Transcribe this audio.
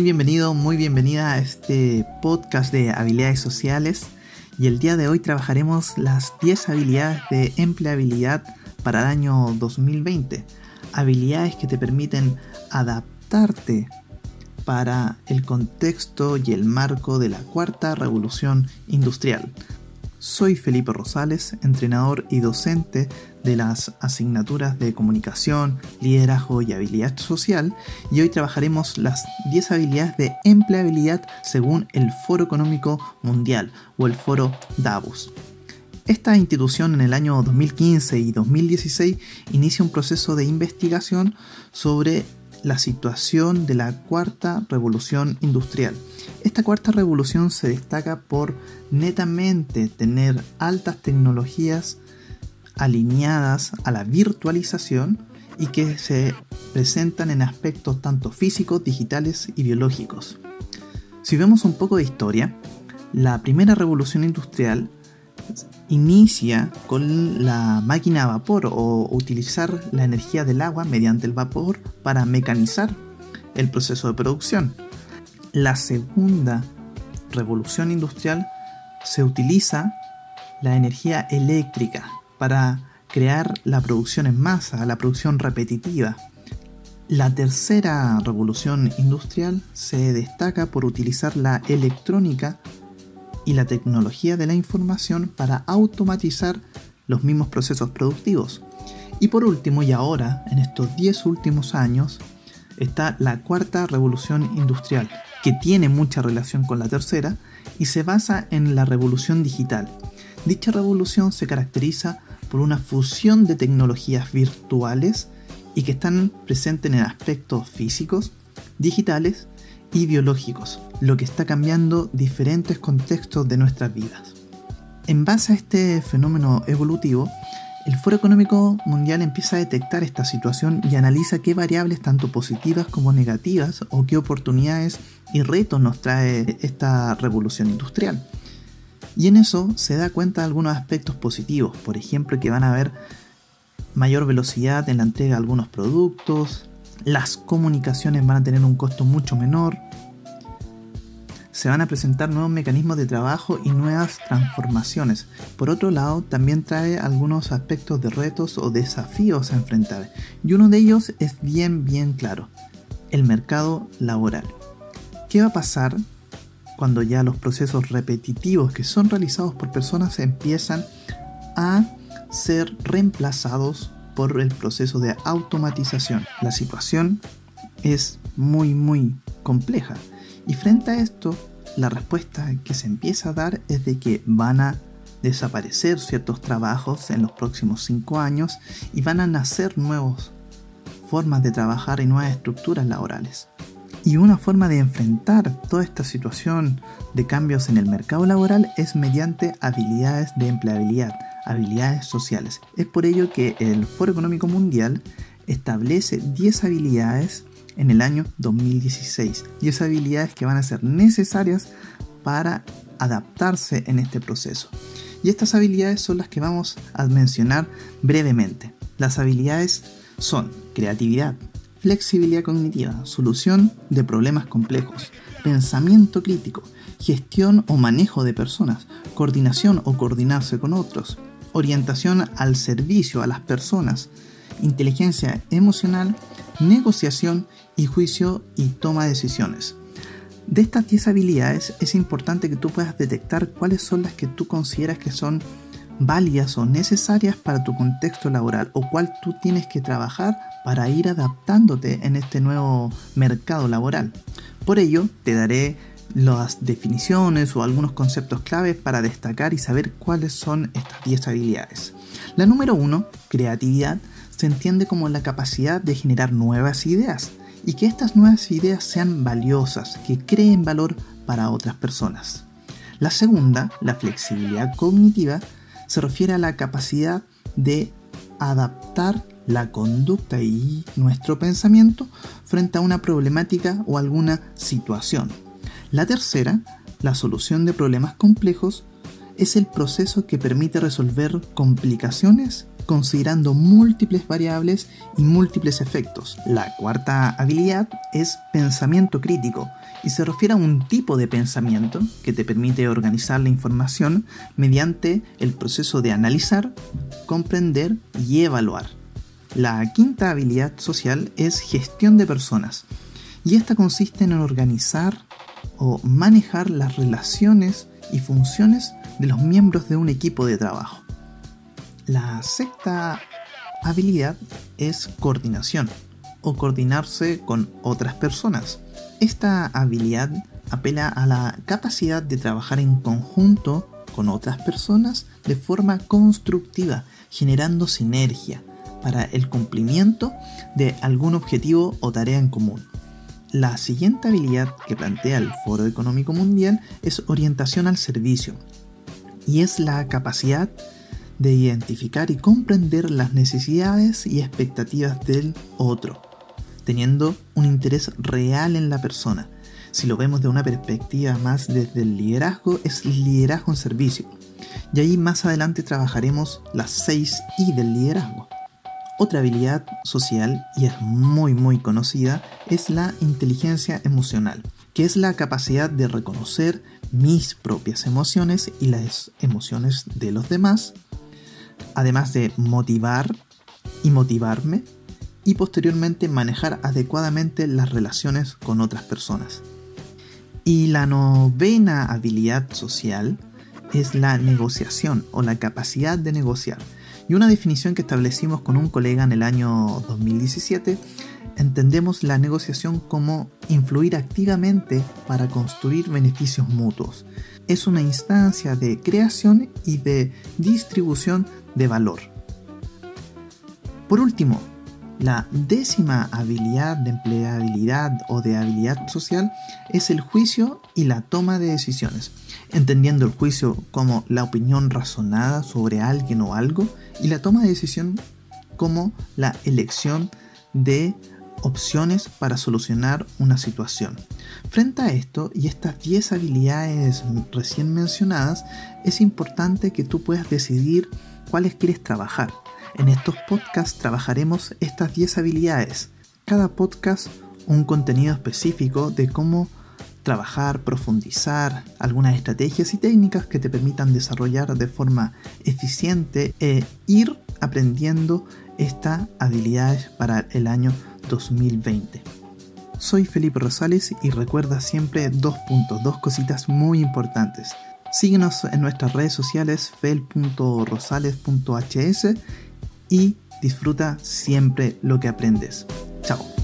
Muy bienvenido, muy bienvenida a este podcast de habilidades sociales y el día de hoy trabajaremos las 10 habilidades de empleabilidad para el año 2020. Habilidades que te permiten adaptarte para el contexto y el marco de la cuarta revolución industrial. Soy Felipe Rosales, entrenador y docente de las asignaturas de comunicación, liderazgo y habilidad social, y hoy trabajaremos las 10 habilidades de empleabilidad según el Foro Económico Mundial o el Foro Davos. Esta institución en el año 2015 y 2016 inicia un proceso de investigación sobre la situación de la cuarta revolución industrial. Esta cuarta revolución se destaca por netamente tener altas tecnologías alineadas a la virtualización y que se presentan en aspectos tanto físicos, digitales y biológicos. Si vemos un poco de historia, la primera revolución industrial inicia con la máquina a vapor o utilizar la energía del agua mediante el vapor para mecanizar el proceso de producción. La segunda revolución industrial se utiliza la energía eléctrica para crear la producción en masa, la producción repetitiva. La tercera revolución industrial se destaca por utilizar la electrónica y la tecnología de la información para automatizar los mismos procesos productivos. Y por último, y ahora, en estos 10 últimos años, está la cuarta revolución industrial, que tiene mucha relación con la tercera y se basa en la revolución digital. Dicha revolución se caracteriza por una fusión de tecnologías virtuales y que están presentes en aspectos físicos, digitales y biológicos, lo que está cambiando diferentes contextos de nuestras vidas. En base a este fenómeno evolutivo, el Foro Económico Mundial empieza a detectar esta situación y analiza qué variables tanto positivas como negativas o qué oportunidades y retos nos trae esta revolución industrial. Y en eso se da cuenta de algunos aspectos positivos, por ejemplo que van a haber mayor velocidad en la entrega de algunos productos, las comunicaciones van a tener un costo mucho menor, se van a presentar nuevos mecanismos de trabajo y nuevas transformaciones. Por otro lado, también trae algunos aspectos de retos o desafíos a enfrentar. Y uno de ellos es bien, bien claro, el mercado laboral. ¿Qué va a pasar cuando ya los procesos repetitivos que son realizados por personas empiezan a ser reemplazados por el proceso de automatización. La situación es muy muy compleja y frente a esto la respuesta que se empieza a dar es de que van a desaparecer ciertos trabajos en los próximos cinco años y van a nacer nuevas formas de trabajar y nuevas estructuras laborales. Y una forma de enfrentar toda esta situación de cambios en el mercado laboral es mediante habilidades de empleabilidad, habilidades sociales. Es por ello que el Foro Económico Mundial establece 10 habilidades en el año 2016. 10 habilidades que van a ser necesarias para adaptarse en este proceso. Y estas habilidades son las que vamos a mencionar brevemente. Las habilidades son creatividad, flexibilidad cognitiva, solución de problemas complejos, pensamiento crítico, gestión o manejo de personas, coordinación o coordinarse con otros, orientación al servicio a las personas, inteligencia emocional, negociación y juicio y toma de decisiones. De estas 10 habilidades es importante que tú puedas detectar cuáles son las que tú consideras que son válidas o necesarias para tu contexto laboral o cuál tú tienes que trabajar para ir adaptándote en este nuevo mercado laboral. Por ello, te daré las definiciones o algunos conceptos claves para destacar y saber cuáles son estas 10 habilidades. La número 1, creatividad, se entiende como la capacidad de generar nuevas ideas y que estas nuevas ideas sean valiosas, que creen valor para otras personas. La segunda, la flexibilidad cognitiva, se refiere a la capacidad de adaptar la conducta y nuestro pensamiento frente a una problemática o alguna situación. La tercera, la solución de problemas complejos, es el proceso que permite resolver complicaciones considerando múltiples variables y múltiples efectos. La cuarta habilidad es pensamiento crítico y se refiere a un tipo de pensamiento que te permite organizar la información mediante el proceso de analizar, comprender y evaluar. La quinta habilidad social es gestión de personas y esta consiste en organizar o manejar las relaciones y funciones de los miembros de un equipo de trabajo. La sexta habilidad es coordinación o coordinarse con otras personas. Esta habilidad apela a la capacidad de trabajar en conjunto con otras personas de forma constructiva, generando sinergia para el cumplimiento de algún objetivo o tarea en común. La siguiente habilidad que plantea el Foro Económico Mundial es orientación al servicio y es la capacidad de identificar y comprender las necesidades y expectativas del otro, teniendo un interés real en la persona. Si lo vemos de una perspectiva más desde el liderazgo, es liderazgo en servicio. Y ahí más adelante trabajaremos las 6 I del liderazgo. Otra habilidad social, y es muy muy conocida, es la inteligencia emocional, que es la capacidad de reconocer mis propias emociones y las emociones de los demás, además de motivar y motivarme, y posteriormente manejar adecuadamente las relaciones con otras personas. Y la novena habilidad social es la negociación o la capacidad de negociar y una definición que establecimos con un colega en el año 2017, entendemos la negociación como influir activamente para construir beneficios mutuos. Es una instancia de creación y de distribución de valor. Por último, la décima habilidad de empleabilidad o de habilidad social es el juicio y la toma de decisiones, entendiendo el juicio como la opinión razonada sobre alguien o algo y la toma de decisión como la elección de opciones para solucionar una situación. Frente a esto y estas 10 habilidades recién mencionadas, es importante que tú puedas decidir cuáles quieres trabajar. En estos podcasts trabajaremos estas 10 habilidades. Cada podcast un contenido específico de cómo trabajar, profundizar algunas estrategias y técnicas que te permitan desarrollar de forma eficiente e ir aprendiendo estas habilidades para el año 2020. Soy Felipe Rosales y recuerda siempre dos puntos, dos cositas muy importantes. Síguenos en nuestras redes sociales fel.rosales.hs y disfruta siempre lo que aprendes. Chao.